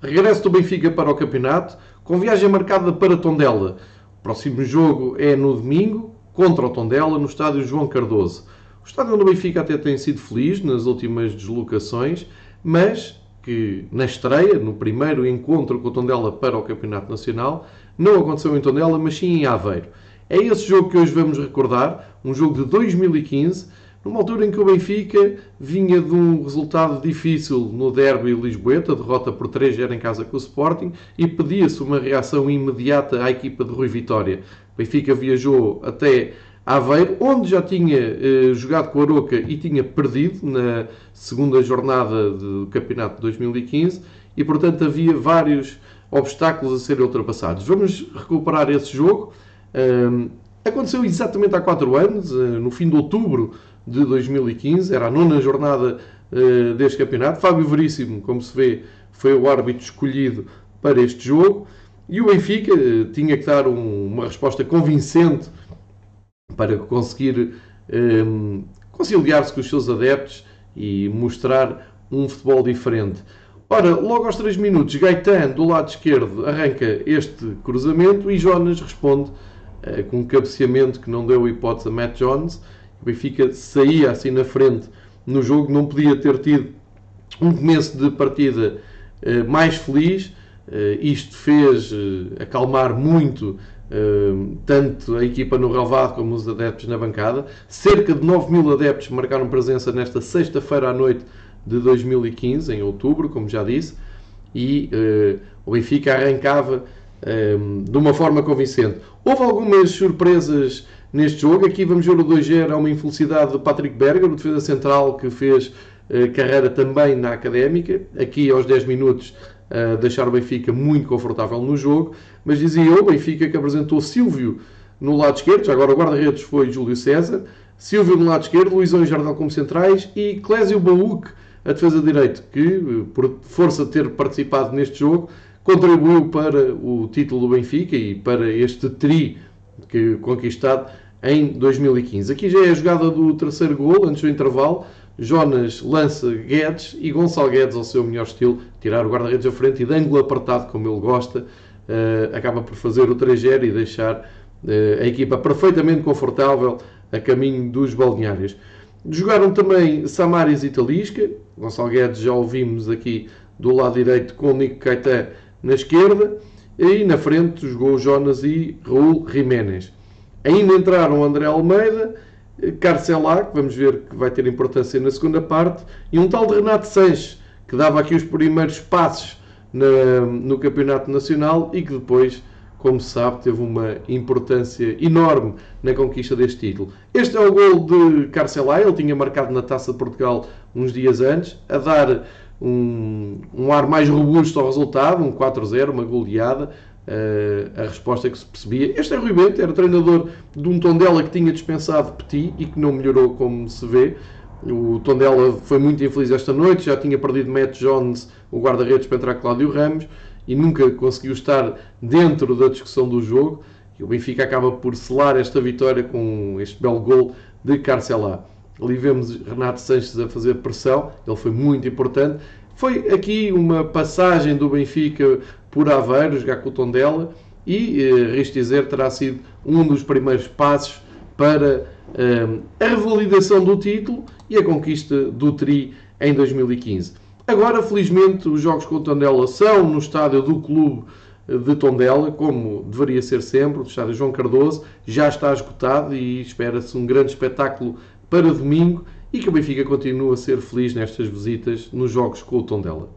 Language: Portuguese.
regresso do Benfica para o campeonato, com viagem marcada para Tondela. O próximo jogo é no domingo, contra o Tondela, no estádio João Cardoso. O estádio do Benfica até tem sido feliz nas últimas deslocações, mas que na estreia, no primeiro encontro com o Tondela para o Campeonato Nacional, não aconteceu em Tondela, mas sim em Aveiro. É esse jogo que hoje vamos recordar, um jogo de 2015, numa altura em que o Benfica vinha de um resultado difícil no derby lisboeta, derrota por 3-0 em casa com o Sporting, e pedia-se uma reação imediata à equipa de Rui Vitória. O Benfica viajou até Aveiro, onde já tinha eh, jogado com a Aroca e tinha perdido na segunda jornada do campeonato de 2015, e portanto havia vários obstáculos a serem ultrapassados. Vamos recuperar esse jogo. Um, aconteceu exatamente há 4 anos, uh, no fim de outubro de 2015, era a nona jornada uh, deste campeonato. Fábio Veríssimo, como se vê, foi o árbitro escolhido para este jogo e o Benfica uh, tinha que dar um, uma resposta convincente para conseguir um, conciliar-se com os seus adeptos e mostrar um futebol diferente. Ora, logo aos 3 minutos, Gaetan, do lado esquerdo, arranca este cruzamento e Jonas responde uh, com um cabeceamento que não deu hipótese a Matt Jones o Benfica saía assim na frente no jogo, não podia ter tido um começo de partida eh, mais feliz. Eh, isto fez eh, acalmar muito tanto a equipa no relvado como os adeptos na bancada. Cerca de 9 mil adeptos marcaram presença nesta sexta-feira à noite de 2015, em outubro, como já disse, e o Benfica arrancava de uma forma convincente. Houve algumas surpresas neste jogo. Aqui vamos ver o 2-0, há uma infelicidade do Patrick Berger, o defesa central que fez uh, carreira também na Académica. Aqui aos 10 minutos uh, deixar o Benfica muito confortável no jogo. Mas dizia eu, Benfica que apresentou Silvio no lado esquerdo, já agora o guarda-redes foi Júlio César, Silvio no lado esquerdo, Luizão e Jardel como centrais e Clésio Baúque, a defesa de direito, que eh, por força de ter participado neste jogo, contribuiu para o título do Benfica e para este tri que conquistado em 2015. Aqui já é a jogada do terceiro gol, antes do intervalo. Jonas lança Guedes e Gonçalo Guedes, ao seu melhor estilo, tirar o guarda-redes à frente e de ângulo apertado, como ele gosta, uh, acaba por fazer o 3-0 e deixar uh, a equipa perfeitamente confortável a caminho dos balneários. Jogaram também Samaris e Talisca. Gonçalo Guedes já ouvimos aqui do lado direito com o Nico Caetá na esquerda. E na frente jogou Jonas e Raul Jiménez. Ainda entraram André Almeida, Carcelá, que vamos ver que vai ter importância na segunda parte, e um tal de Renato Sanches, que dava aqui os primeiros passos na, no Campeonato Nacional e que depois, como se sabe, teve uma importância enorme na conquista deste título. Este é o gol de Carcelá, ele tinha marcado na Taça de Portugal uns dias antes, a dar um, um ar mais robusto ao resultado, um 4-0, uma goleada. Uh, a resposta que se percebia. Este é Rui Bento, era treinador de um Tondela que tinha dispensado Petit e que não melhorou como se vê. O Tondela foi muito infeliz esta noite, já tinha perdido Matt Jones, o guarda-redes, para entrar Cláudio Ramos e nunca conseguiu estar dentro da discussão do jogo. E o Benfica acaba por selar esta vitória com este belo gol de Carcelá. Ali vemos Renato Sanches a fazer pressão, ele foi muito importante. Foi aqui uma passagem do Benfica por Aveiro, jogar com o Tondela, e, eh, risco dizer, terá sido um dos primeiros passos para eh, a revalidação do título e a conquista do Tri em 2015. Agora, felizmente, os jogos com o Tondela são no estádio do clube de Tondela, como deveria ser sempre, o estádio João Cardoso, já está esgotado e espera-se um grande espetáculo para domingo e que o Benfica continue a ser feliz nestas visitas nos jogos com o Tondela.